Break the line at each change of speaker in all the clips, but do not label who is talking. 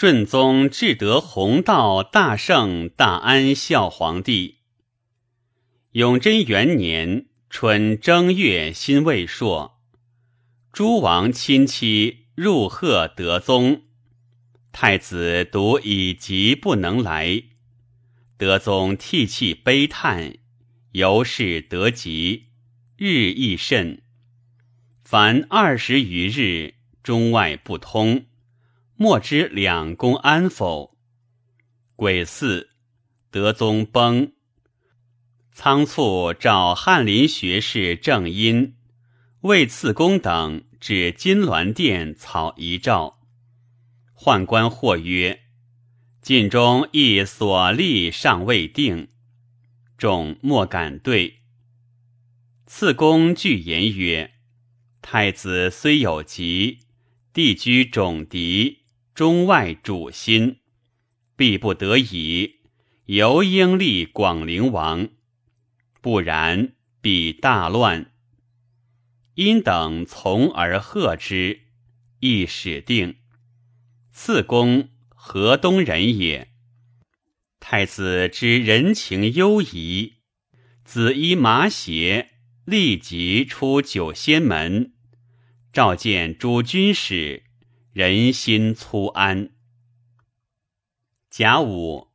顺宗至德弘道大圣大安孝皇帝。永贞元年春正月辛未朔，诸王亲戚入贺德宗，太子独以疾不能来。德宗涕泣悲叹，由是得疾，日益甚。凡二十余日，中外不通。莫知两宫安否？癸巳，德宗崩。仓促召翰林学士郑殷、魏次公等至金銮殿草遗诏。宦官或曰：“晋中亦所立尚未定。”众莫敢对。次公具言曰：“太子虽有疾，帝居种狄。”中外主心，必不得已，尤应立广陵王，不然必大乱。因等从而贺之，亦始定。次公河东人也，太子知人情忧疑，子衣麻鞋，立即出九仙门，召见诸军使。人心粗安。甲午，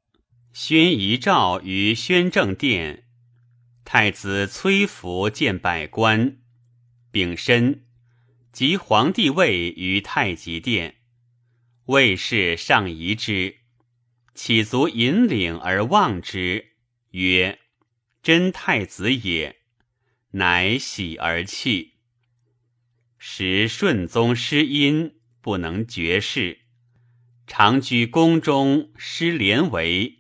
宣遗诏于宣政殿。太子崔福见百官，丙申，即皇帝位于太极殿。卫士上仪之，起足引领而望之，曰：“真太子也。”乃喜而泣。时顺宗失音。不能绝世，常居宫中失连围，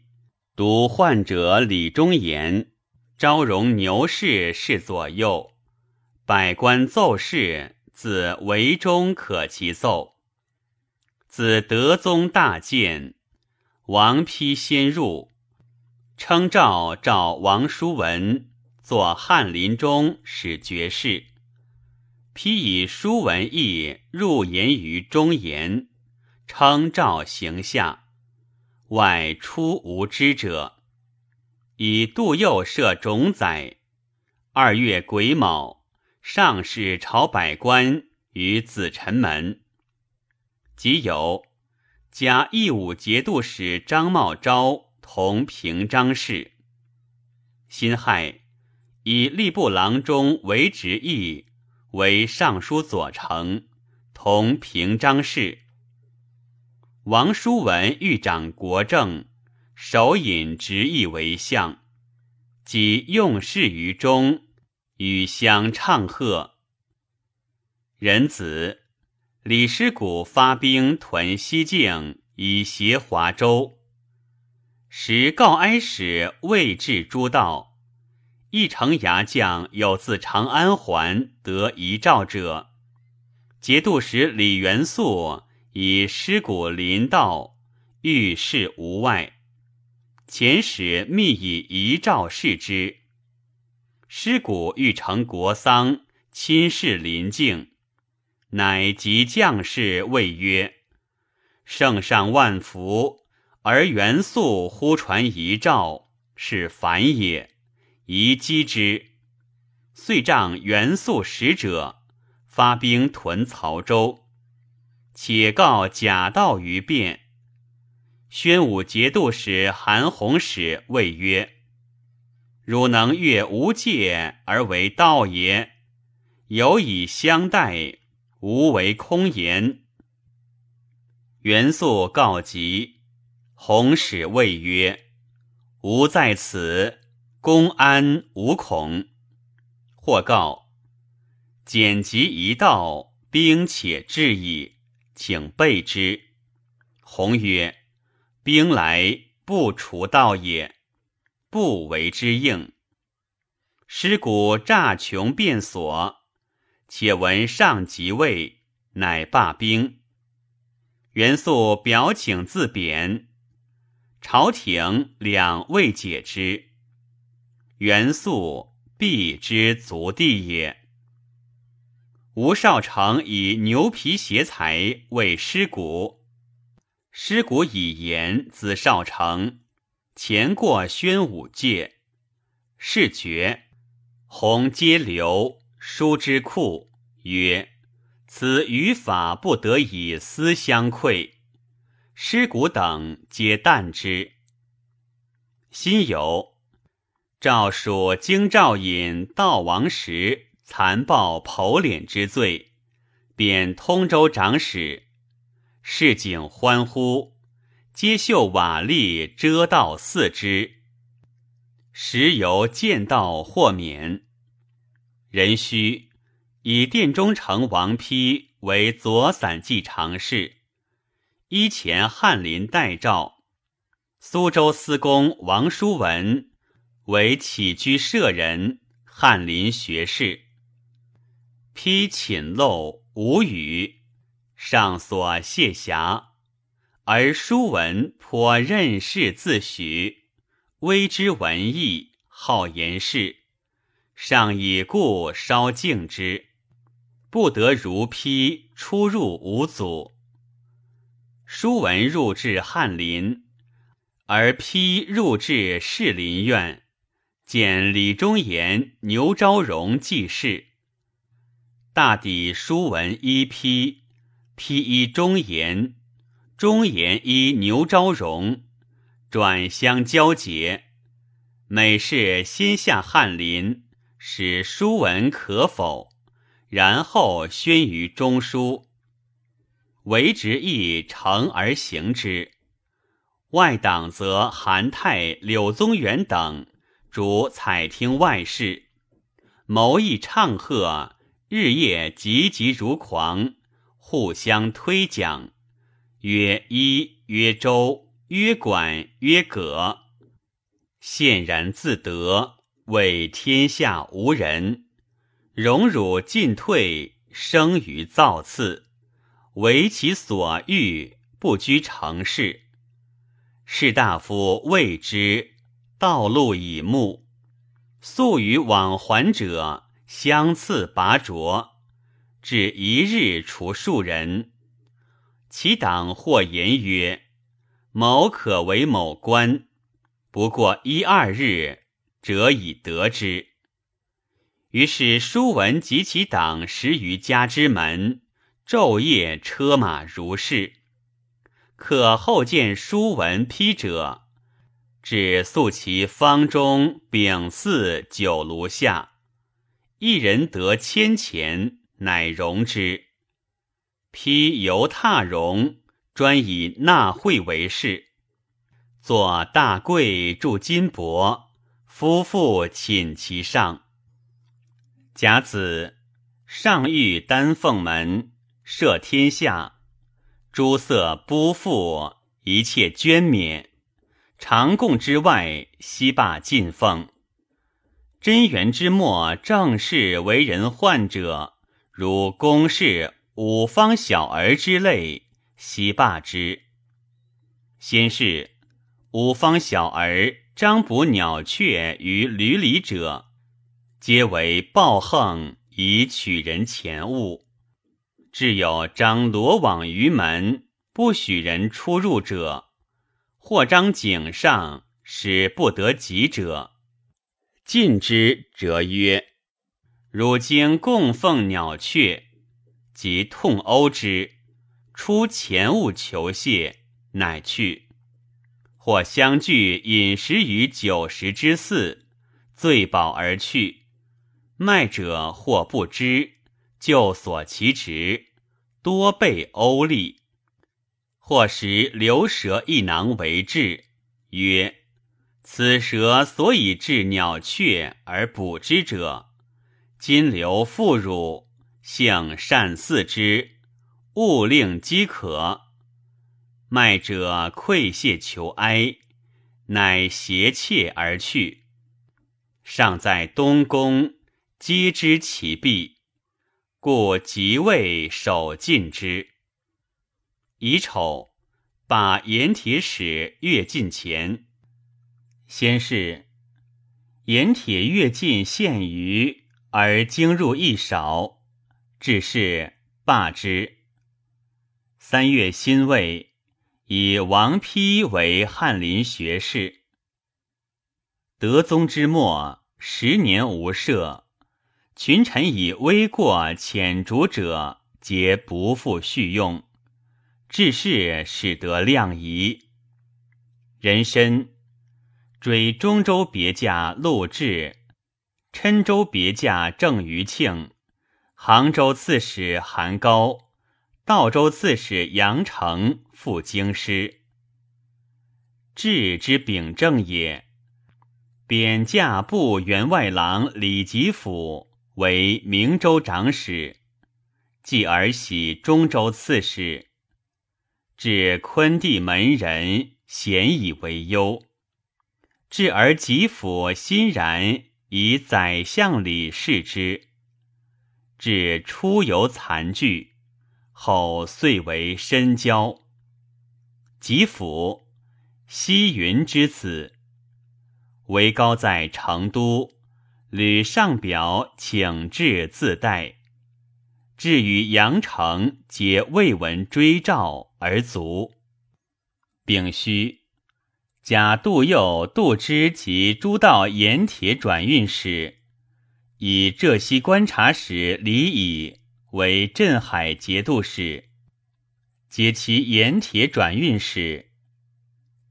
读患者李忠言，昭容牛氏侍左右，百官奏事，自围中可其奏。自德宗大建，王丕先入，称诏召王叔文作翰林中使爵士。批以书文义入言于忠言，称诏行下，外出无知者。以杜佑设种宰。二月癸卯，上使朝百官于子臣门。即有加义武节度使张茂昭同平章事。辛亥，以吏部郎中为职役。为尚书左丞，同平章事。王叔文欲掌国政，手引直意为相，即用事于中，与相唱和。仁子李师古发兵屯西境，以协华州。时告哀使未至诸道。一城牙将有自长安还得遗诏者，节度使李元素以尸骨临道，遇事无外。遣使密以遗诏示之。尸骨欲成国丧，亲事临境，乃及将士谓曰：“圣上万福，而元素忽传遗诏，是反也。”宜击之，遂仗元素使者，发兵屯曹州，且告贾道于变。宣武节度使韩弘使谓曰：“汝能越无界而为道也，有以相待，无为空言。”元素告急，弘使谓曰：“吾在此。”公安无恐，或告简急一道，兵且至矣，请备之。弘曰：“兵来不除道也，不为之应。”尸骨诈穷变所，且闻上即位，乃罢兵。元素表请自贬，朝廷两未解之。元素必之足地也。吴少成以牛皮挟财为尸骨，尸骨以言子少成，前过宣武界，是绝。弘皆流，书之库曰：“此语法不得以私相馈。”尸骨等皆淡之。心有，诏属京兆尹悼王时残暴剖敛之罪，贬通州长史。市井欢呼，皆绣瓦砾遮道四之。时由见道豁免。壬戌，以殿中丞王丕为左散骑常侍，依前翰林代诏。苏州司公王叔文为起居舍人，翰林学士。批寝陋无语。上所谢暇，而书文颇任事自诩，微之文艺，好言事。上以故稍敬之，不得如批出入无阻。书文入至翰林，而批入至士林院，见李忠言、牛昭荣记事，大抵书文一批。披依忠言，忠言依牛昭荣，转相交结。每事先下翰林，使书文可否，然后宣于中书。为直亦成而行之。外党则韩泰、柳宗元等主采听外事，谋议唱和，日夜急急如狂。互相推讲，曰一，曰周，曰管，曰葛，现然自得，为天下无人。荣辱进退，生于造次，为其所欲，不拘成事。士大夫谓之道路以目，素与往还者相次拔擢。至一日除数人，其党或言曰：“某可为某官，不过一二日，者已得之。”于是书文及其党十余家之门，昼夜车马如是。可后见书文批者，只诉其方中丙巳酒炉下，一人得千钱。乃容之，披犹踏容，专以纳贿为事。作大贵铸金帛，夫妇寝其上。甲子，上谕丹凤门，赦天下，诸色不复，一切捐免。长贡之外，悉罢进奉。贞元之末，正是为人患者。如公事五方小儿之类，悉罢之。先是五方小儿张捕鸟雀于闾里者，皆为暴横以取人钱物；至有张罗网于门，不许人出入者，或张井上，使不得及者，禁之，则曰。汝今供奉鸟雀，即痛殴之，出钱物求谢，乃去。或相聚饮食于酒食之肆，醉饱而去。卖者或不知，就所其职，多被殴利。或时流蛇一囊为质，曰：“此蛇所以治鸟雀而捕之者。”今流妇乳，性善饲之，勿令饥渴。卖者愧谢求哀，乃携妾而去。尚在东宫，皆知其弊，故即位守禁之。乙丑，把盐铁使跃进前。先是，盐铁跃进献于。而经入一少，致是罢之。三月辛未，以王丕为翰林学士。德宗之末，十年无赦，群臣以微过浅逐者，皆不复续用。致仕使得量仪。人参追中州别驾陆贽，郴州别驾郑余庆，杭州刺史韩高，道州刺史杨成赴京师。治之秉政也。贬驾部员外郎李吉甫为明州长史，继而徙中州刺史，至昆地门人，咸以为忧。至而吉甫欣然以宰相礼事之，至出游残具，后遂为深交。吉甫，西云之子。为高在成都，吕上表请至自待，至于阳城，皆未闻追诏而卒。丙戌，假杜佑、杜之及诸道盐铁转运使，以浙西观察使李乙为镇海节度使，解其盐铁转运使。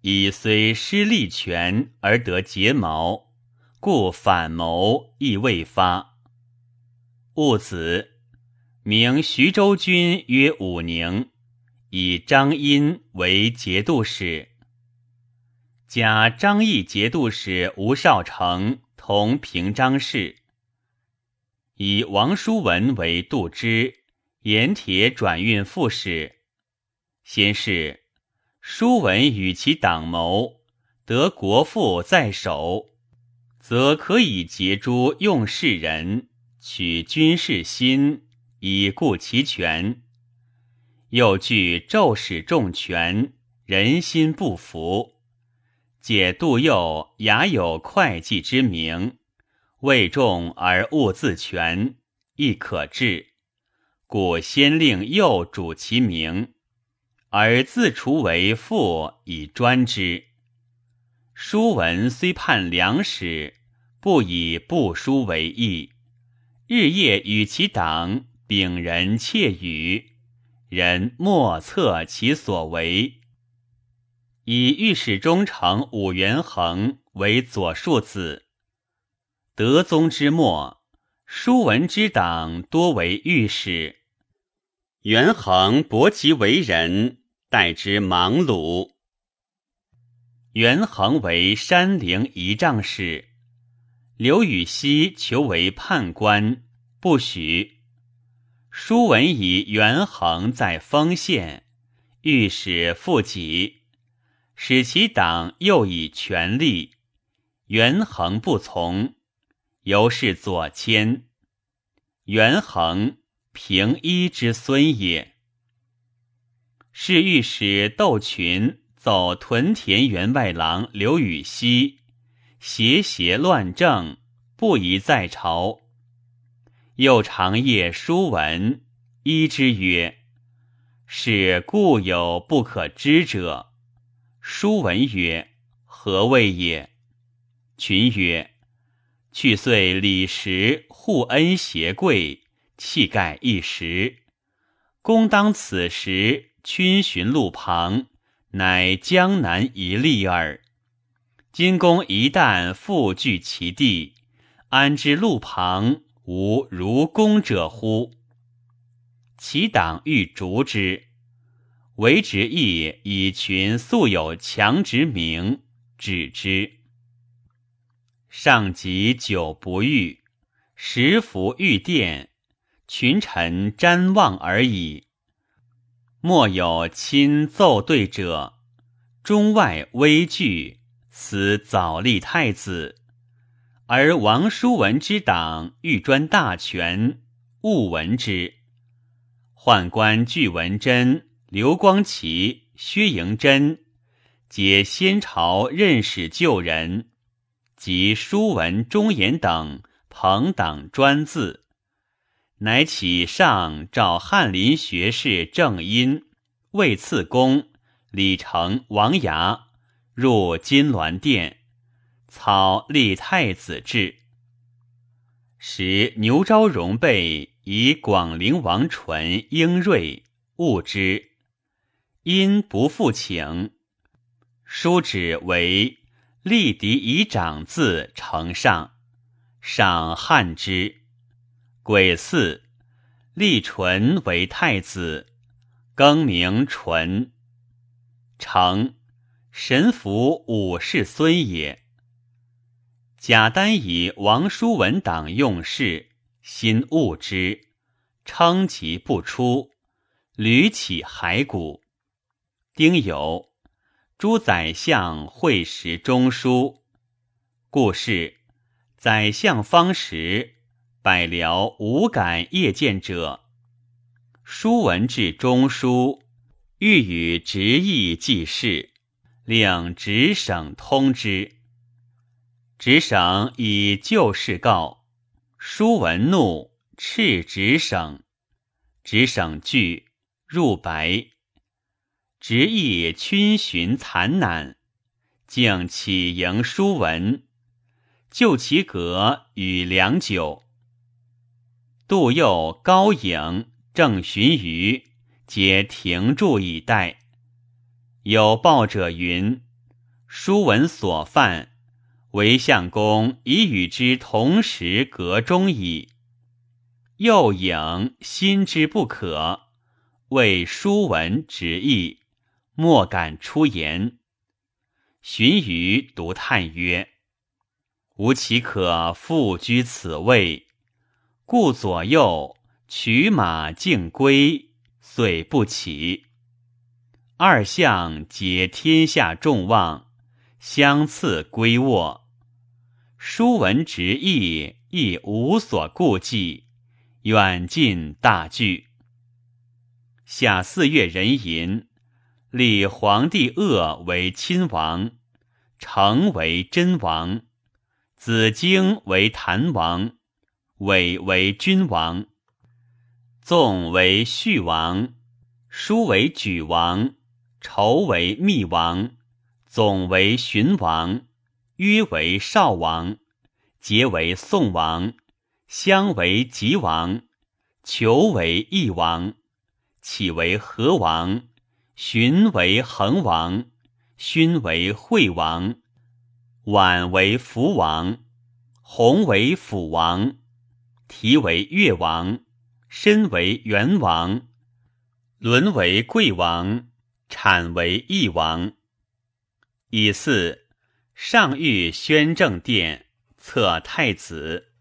以虽失利权而得睫毛，故反谋亦未发。戊子，名徐州君曰武宁，以张殷为节度使。加张毅节度使吴少成同平章事。以王叔文为度支，盐铁转运副使。先是。叔文与其党谋，得国父在手，则可以结诸用事人，取军事心，以固其权。又据骤使重权，人心不服。解杜佑雅有会稽之名，位重而勿自全，亦可治。故先令右主其名。而自除为父以专之。书文虽判良史，不以不书为义，日夜与其党秉人窃语，人莫测其所为。以御史中丞武元衡为左庶子。德宗之末，书文之党多为御史。元衡博其为人。待之忙碌。元衡为山陵仪仗使，刘禹锡求为判官，不许。书文以元衡在丰县，御史复己，使其党又以权力，元衡不从，由是左迁。元衡平一之孙也。是御史窦群走屯田员外郎刘禹锡，邪邪乱政，不宜在朝。又长夜书文，一之曰：“是故有不可知者。”书文曰：“何谓也？”群曰：“去岁李时互恩携贵，气概一时。公当此时。”群寻路旁，乃江南一例耳。今公一旦复据其地，安知路旁无如公者乎？其党欲逐之，为直意以群素有强直名，止之。上集久不遇，时服御殿，群臣瞻望而已。莫有亲奏对者，中外危惧，此早立太子，而王叔文之党欲专大权，勿闻之。宦官具文贞、刘光奇、薛迎真，皆先朝任使旧人，及书文忠言等朋党专字。乃启上诏翰林学士郑因，魏赐公李成、王牙入金銮殿，操立太子制。时牛昭荣备以广陵王纯英锐物之，因不复请。书旨为立嫡以长字呈上，赏汉之。癸巳，立纯为太子，更名纯。成神符武士孙也。贾丹以王叔文党用事，心恶之，称其不出，屡起骸骨。丁酉，诸宰相会时中书，故事宰相方时。百僚无敢夜见者，书文至中书，欲与直议记事，令直省通之。直省以旧事告，书文怒，斥直省。直省惧，入白。执意逡巡残难，竟起迎书文，就其阁与良久。杜佑、高颖、郑寻余皆停住以待。有报者云：“书文所犯，为相公已与之同时阁中矣。”右颖心之不可，为书文直意，莫敢出言。荀彧独叹曰：“吾岂可复居此位？”故左右取马竞归，遂不起。二相皆天下众望，相次归卧。书文直意亦无所顾忌，远近大惧。夏四月壬寅，立皇帝鄂为亲王，成为真王，子京为谭王。伟为君王，纵为序王，叔为举王，仇为密王，总为荀王，约为少王，节为宋王，相为吉王，求为义王，启为和王，荀为恒王，勋为惠王，宛为福王，弘为辅王。题为越王，身为元王，伦为贵王，产为义王。以四上谕宣政殿，册太子。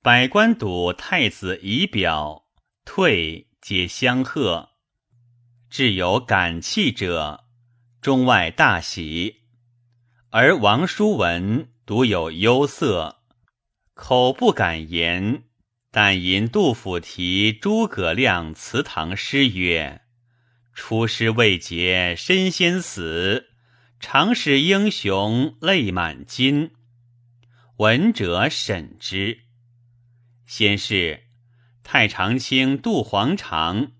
百官睹太子仪表，退皆相贺。至有感泣者，中外大喜。而王叔文独有忧色。口不敢言，但吟杜甫题诸葛亮祠堂诗曰：“出师未捷身先死，常使英雄泪满襟。”闻者审之。先是，太常卿杜黄常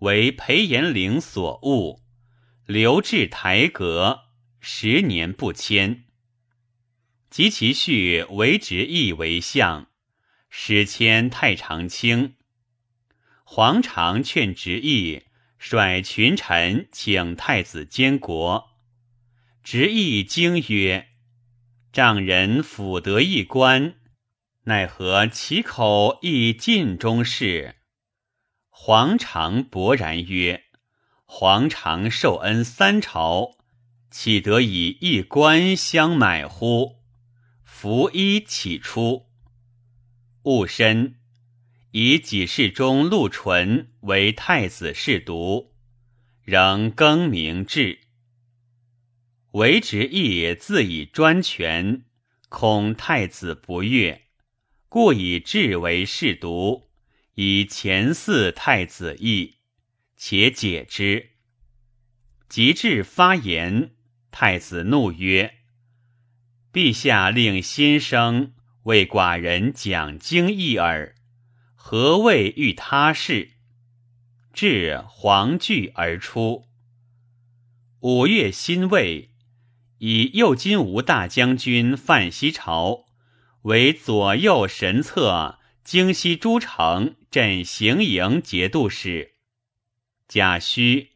为裴延龄所误，留至台阁，十年不迁。及其婿为直邑为相，使迁太常卿。黄常劝直邑率群臣请太子监国，直邑惊曰：“丈人辅得一官，奈何其口亦尽中事？”黄常勃然曰：“黄常受恩三朝，岂得以一官相买乎？”拂衣起出，戊申，以己世中陆纯为太子侍读，仍更名至。为直义自以专权，恐太子不悦，故以制为侍读，以前嗣太子义，且解之。及至发言，太子怒曰。陛下令先生为寡人讲经义耳，何谓欲他事？至黄惧而出。五月辛未，以右金吾大将军范西朝为左右神策京西诸城镇行营节度使。贾诩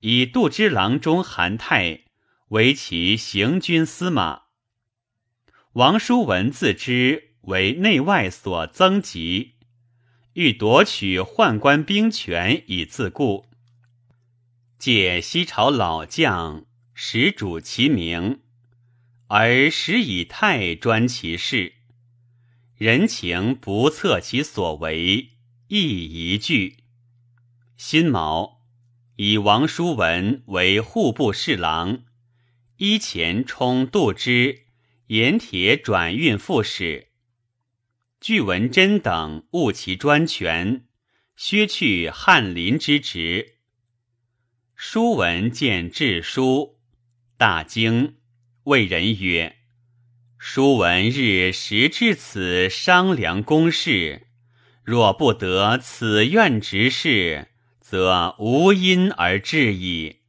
以度支郎中韩泰为其行军司马。王叔文自知为内外所增急，欲夺取宦官兵权以自固。借西朝老将，始主其名，而时以泰专其事，人情不测其所为，亦疑惧。辛卯，以王叔文为户部侍郎，依前充度之盐铁转运副使。据文贞等误其专权，削去翰林之职。书文见志书，大惊，谓人曰：“书文日时至此商量公事，若不得此愿执事，则无因而至矣。”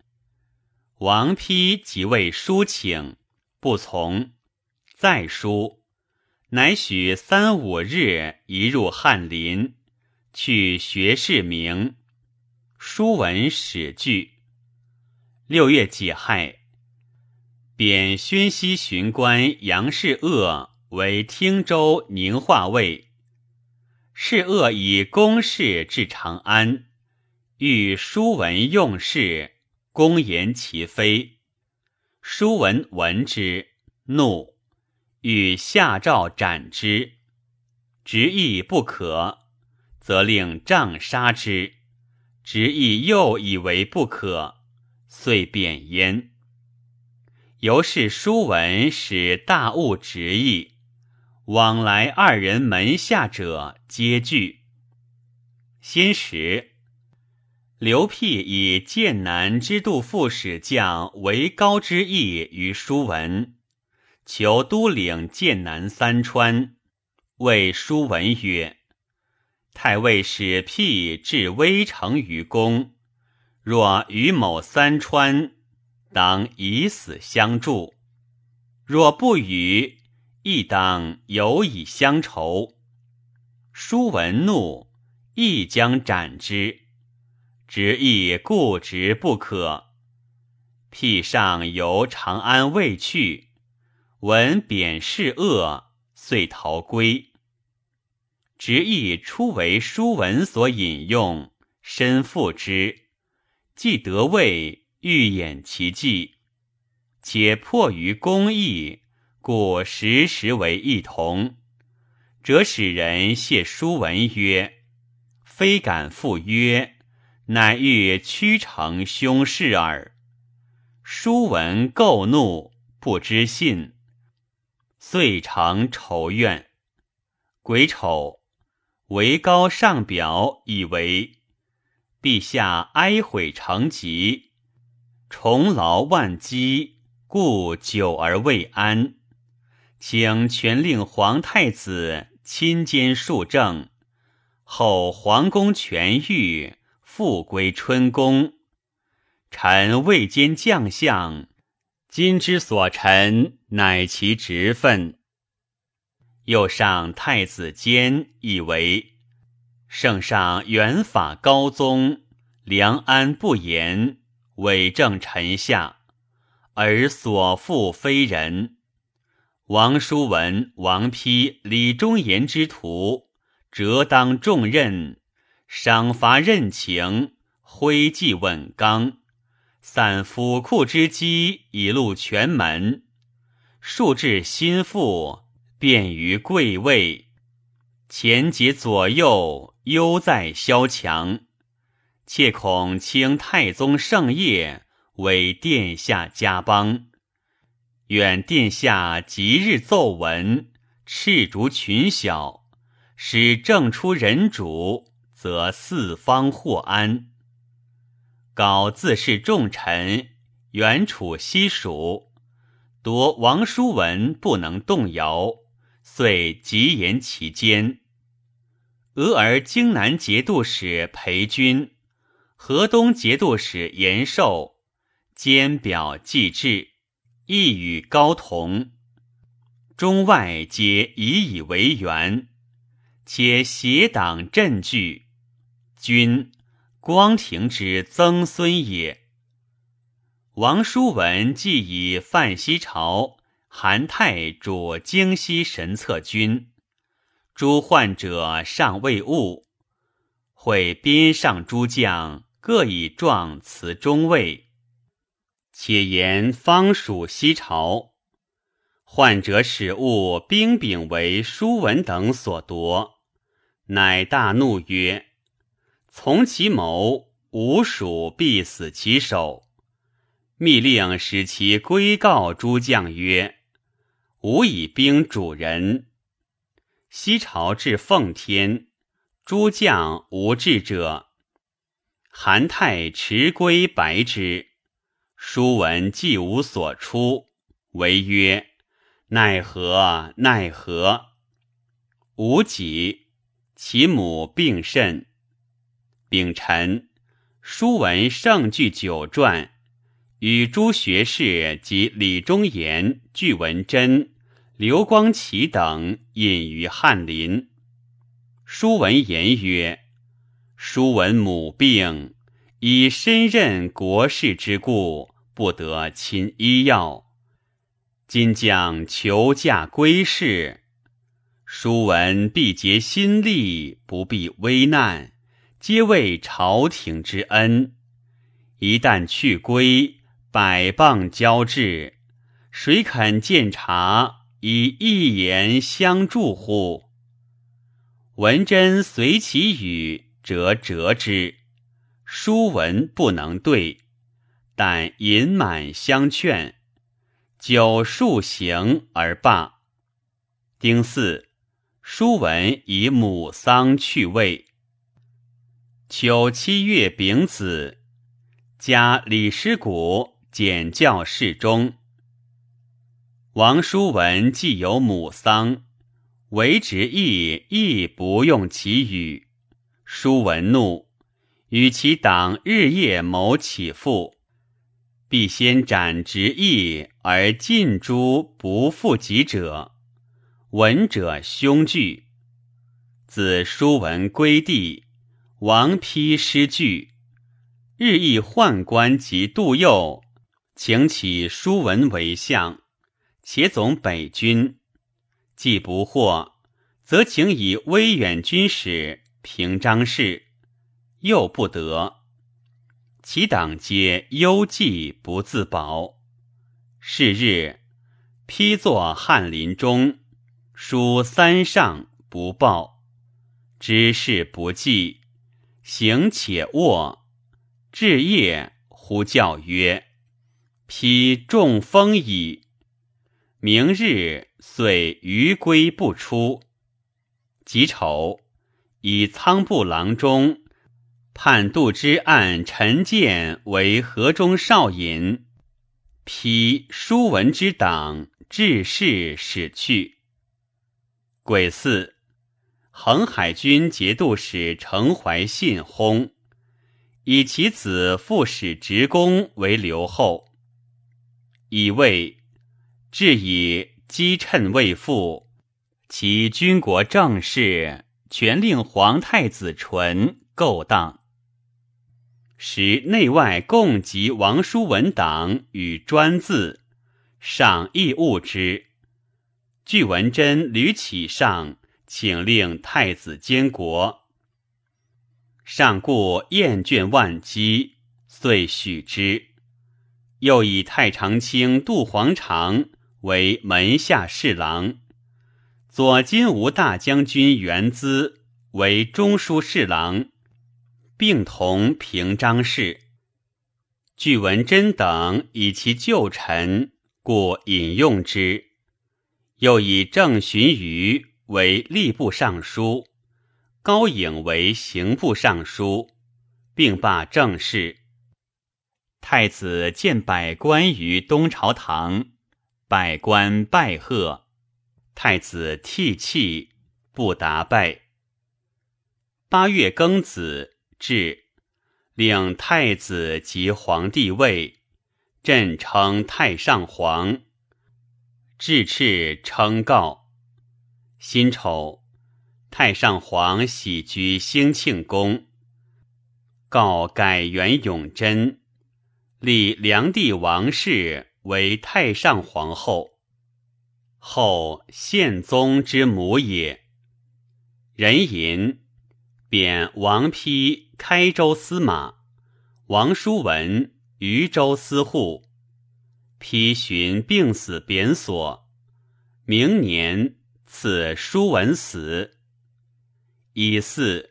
王丕即谓书请，不从，再书，乃许三五日移入翰林，去学士名。书文始具。六月己亥，贬宣西巡官杨士鄂为汀州宁化尉。士鄂以公事至长安，欲书文用事，公言其非。书文闻之，怒，欲下诏斩之。执意不可，则令杖杀之。执意又以为不可。遂贬焉。由是书文使大悟直意，往来二人门下者皆惧。先时，刘辟以剑南之度副使将为高之意于书文，求都领剑南三川，谓书文曰：“太尉使辟至微城于公。”若与某三川，当以死相助；若不与，亦当有以相酬。书文怒，亦将斩之。执意固执不可。辟上游长安未去，闻贬事恶，遂逃归。执意初为书文所引用，身负之。既得位，欲掩其迹，且迫于公义，故时时为一同。则使人谢书文曰：“非敢赴约，乃欲屈成凶事耳。”书文构怒，不知信，遂成仇怨。癸丑，为高上表，以为。陛下哀悔成疾，重劳万机，故久而未安，请全令皇太子亲兼庶政，后皇宫痊愈，复归春宫。臣未兼将相，今之所陈，乃其职分。又上太子监，以为。圣上元法高宗，良安不言，伪正臣下，而所负非人。王叔文、王丕、李忠言之徒，折当重任，赏罚任情，徽纪稳纲，散府库之机，以录全门，数至心腹，便于贵位，前节左右。优在萧墙，切恐清太宗圣业为殿下加邦。愿殿下即日奏闻，斥逐群小，使正出人主，则四方获安。稿自是重臣，远处西蜀，夺王叔文不能动摇，遂急言其间。俄而荆南节度使裴军、河东节度使延寿兼表记制，意与高同，中外皆以以为源，且邪党振据，君光庭之曾孙也。王叔文既以范西朝韩泰主京西神策军，诸患者尚未悟，会边上诸将各以状辞中尉。且言方属西朝，患者使物兵柄为叔文等所夺，乃大怒曰：“从其谋，吾属必死其手。”密令使其归告诸将曰：“吾以兵主人。西朝至奉天，诸将无志者。韩泰持归白之。”书文既无所出，为曰：“奈何？奈何？”吾己，其母病甚。丙辰，书文盛具九传，与诸学士及李忠言、具文贞、刘光启等隐于翰林。书文言曰：“叔文母病，以身任国事之故。”不得亲医药，今将求驾归世，书文必竭心力，不避危难，皆为朝廷之恩。一旦去归，百棒交至，谁肯见察以一言相助乎？文贞随其语，折折之，书文不能对。但隐满相劝，久数行而罢。丁巳，书文以母丧去位。秋七月丙子，加李师古简教侍中。王叔文既有母丧，为执意亦不用其语。叔文怒，与其党日夜谋起复。必先斩直义而尽诛不复己者，闻者凶惧。子叔文归地，王丕失据，日益宦官及杜佑，请起叔文为相，且总北军。既不获，则请以威远军使平章事，又不得。其党皆忧计不自保。是日，批作翰林中，书三上不报，知事不记，行且卧。至夜，呼叫曰：“批中风矣。”明日，遂余归不出。己丑，以仓部郎中。判杜之案陈建为河中少尹，批书文之党致仕使去。癸巳，恒海军节度使程怀信薨，以其子副使职工为留后。以为至以积趁未复，其军国政事全令皇太子纯勾当。使内外共集王叔文党与专字，赏亦误之。据文贞屡启上，请令太子监国。上故厌倦万机，遂许之。又以太常卿杜黄常为门下侍郎，左金吾大将军元资为中书侍郎。并同平章事，据文贞等以其旧臣，故引用之。又以郑荀余为吏部尚书，高颖为刑部尚书，并罢政事。太子见百官于东朝堂，百官拜贺，太子涕泣，不答拜。八月庚子。至，令太子及皇帝位，朕称太上皇。至敕称告。辛丑，太上皇喜居兴庆宫。告改元永贞，立梁帝王氏为太上皇后。后宪宗之母也。人吟，贬王丕开州司马，王叔文渝州司户。丕寻病死贬所，明年赐叔文死。乙巳，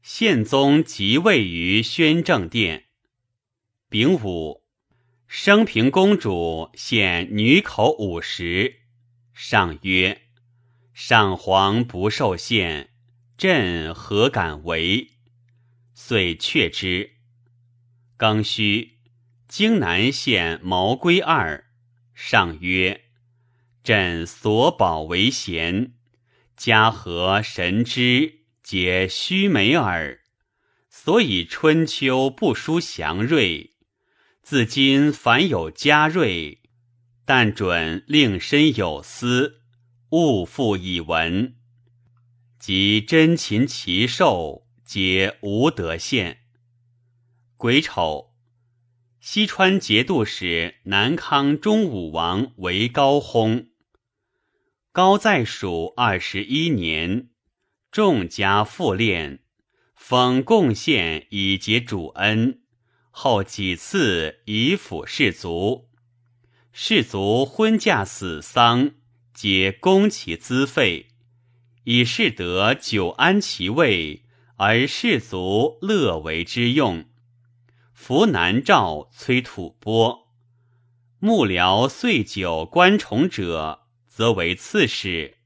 宪宗即位于宣政殿。丙午，升平公主献女口五十。上曰：“上皇不受献，朕何敢为？”遂却之。庚戌，荆南县毛归二。上曰：“朕所保为贤，家和神之皆须美耳。所以春秋不书祥瑞。自今凡有嘉瑞。”但准令身有思，勿复以闻。及真禽奇兽，皆无得献。癸丑，西川节度使南康中武王为高薨。高在蜀二十一年，众家复练，封贡献以结主恩。后几次以辅士卒。士卒婚嫁死丧，皆供其资费，以示得久安其位，而士卒乐为之用。扶南诏催吐蕃，幕僚岁久官崇者，则为刺史，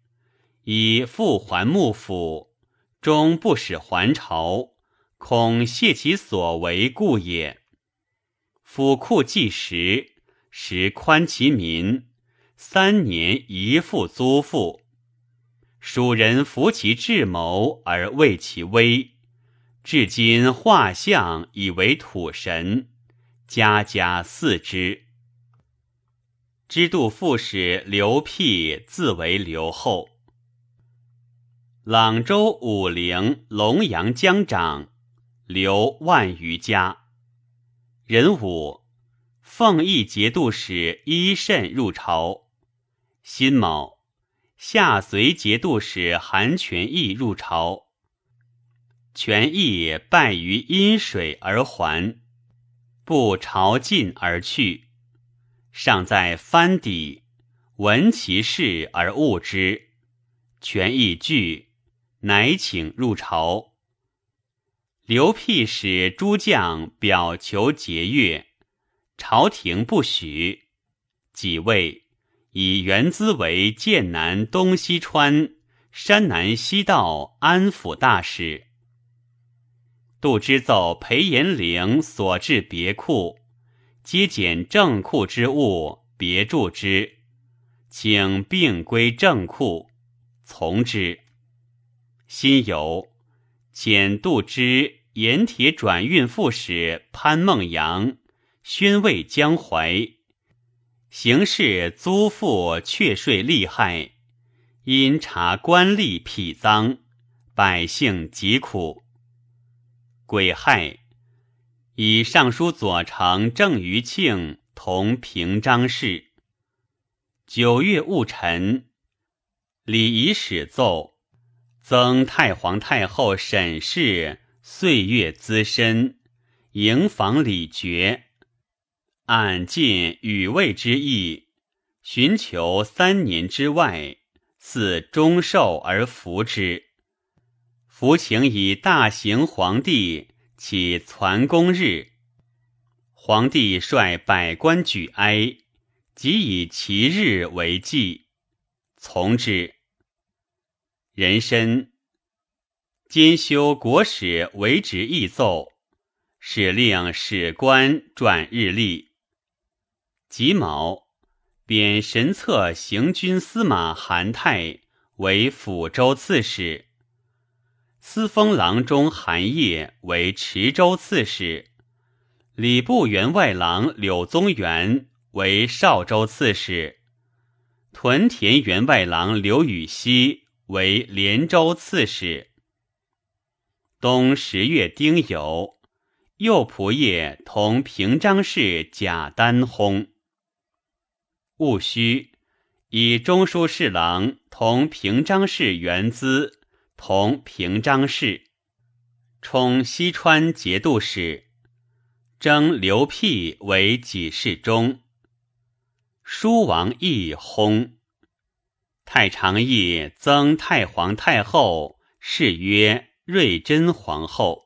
以复还幕府，终不使还朝，恐泄其所为故也。府库计时。时宽其民，三年一复租赋。蜀人服其智谋而畏其威，至今画像以为土神，家家祀之。知度副使刘辟自为刘后。朗州武陵龙阳江长刘万余家，人武。奉义节度使伊慎入朝，辛卯，下随节度使韩全义入朝。全义败于阴水而还，不朝觐而去。尚在藩邸，闻其事而恶之。全义惧，乃请入朝。刘辟使诸将表求节钺。朝廷不许，即位，以原资为剑南东西川、山南西道安抚大使。杜之奏裴延龄所至别库，皆减正库之物，别注之，请并归正库，从之。辛酉，遣杜之盐铁转运副使潘孟阳。宣慰江淮，行事租赋却税利害，因察官吏匹赃，百姓疾苦。癸亥，以尚书左丞郑余庆同平章事。九月戊辰，礼仪使奏，增太皇太后沈氏岁月资深，营房礼绝。按尽与位之意，寻求三年之外，似终寿而服之。服请以大行皇帝起攒公日，皇帝率百官举哀，即以其日为祭，从之。人参兼修国史为职议奏，使令史官转日历。己卯，贬神策行军司马韩泰为抚州刺史，司封郎中韩业为池州刺史，礼部员外郎柳宗元为邵州刺史，屯田员外郎刘禹锡为连州刺史。冬十月丁酉，右仆射同平章事贾丹薨。戊戌，以中书侍郎同平章事元资同平章事，充西川节度使。征刘辟为己事中。书王义薨。太常义增太皇太后，谥曰睿真皇后。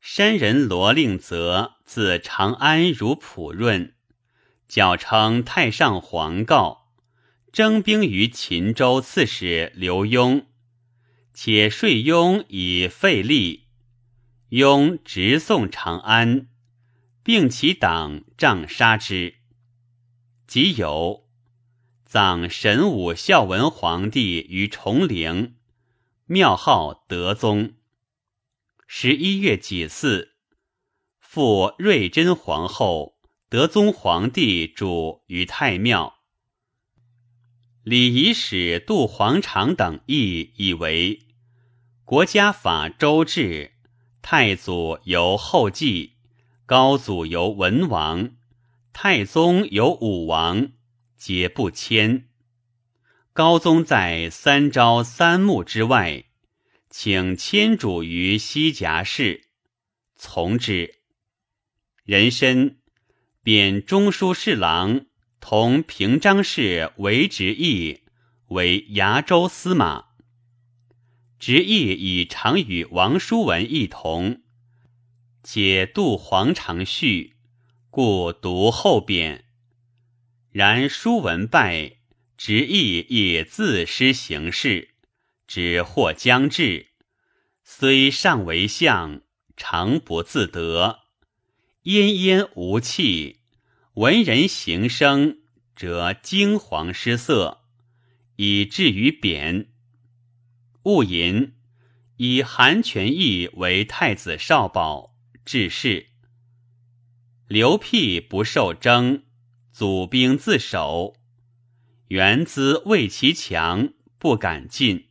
山人罗令泽自长安如普润，矫称太上皇告，征兵于秦州刺史刘墉，且税墉以废立。雍直送长安，并其党杖杀之。即有葬神武孝文皇帝于崇陵，庙号德宗。十一月己巳，复睿真皇后、德宗皇帝主于太庙。礼仪使杜皇长等议以为国家法周制。太祖由后继，高祖由文王，太宗由武王，皆不迁。高宗在三朝三暮之外，请迁主于西夹市，从之。人参贬中书侍郎同平章事为直义，为崖州司马。直译以常与王叔文一同，且杜黄长序，故独后贬。然叔文败，直译亦自失行事，只或将至，虽尚为相，常不自得，奄奄无气。闻人行声，则惊惶失色，以至于贬。戊寅，以韩全义为太子少保，致仕。刘辟不受征，祖兵自守。元资畏其强，不敢进，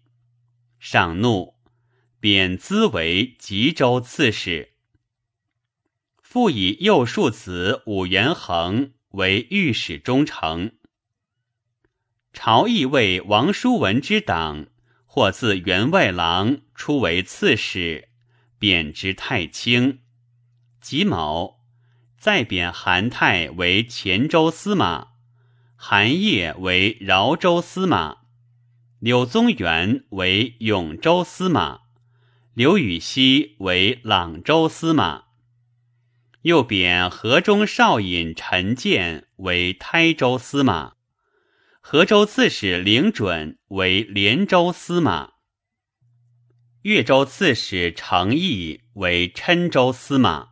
上怒，贬资为吉州刺史。复以右庶子武元衡为御史中丞。朝议为王叔文之党。或自员外郎出为刺史，贬之太清。己卯，再贬韩泰为黔州司马，韩烨为饶州司马，柳宗元为永州司马，刘禹锡为朗州司马。又贬河中少尹陈建为台州司马。河州刺史凌准为连州司马，越州刺史程毅为郴州司马。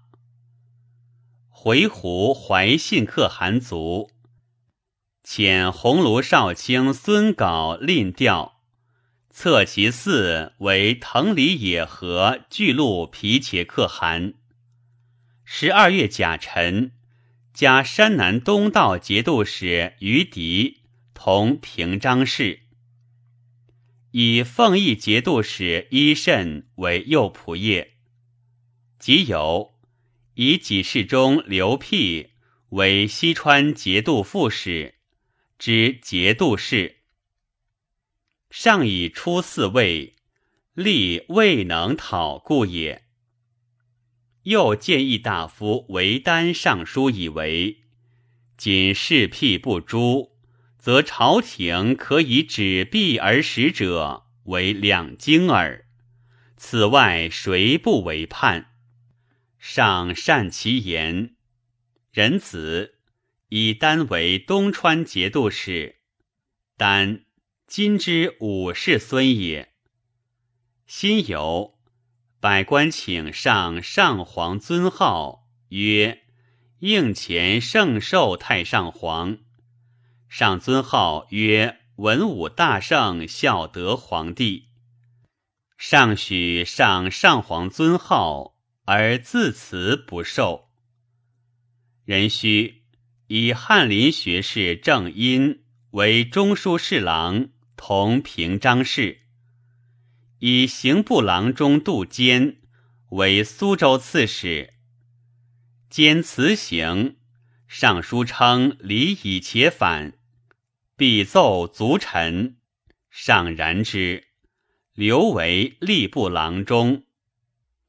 回鹘怀信可汗族，遣鸿胪少卿孙杲令调，策其嗣为藤里野河巨鹿皮且可汗。十二月甲辰，加山南东道节度使于迪。同平章事，以奉义节度使伊慎为右仆射，即有以己事中刘辟为西川节度副使，之节度使。上以出四位，力未能讨故也。又建议大夫韦丹上书以为，仅事辟不诛。则朝廷可以止弊而使者为两京耳。此外谁不为叛？上善其言。仁子以丹为东川节度使。丹今之武士孙也。辛酉，百官请上上皇尊号，曰应前圣寿太上皇。上尊号曰文武大圣孝德皇帝。上许上上皇尊号而自辞不受。壬戌，以翰林学士郑殷为中书侍郎，同平章事；以刑部郎中杜坚为苏州刺史。兼辞行，上书称礼以且反，必奏足臣，上然之，留为吏部郎中。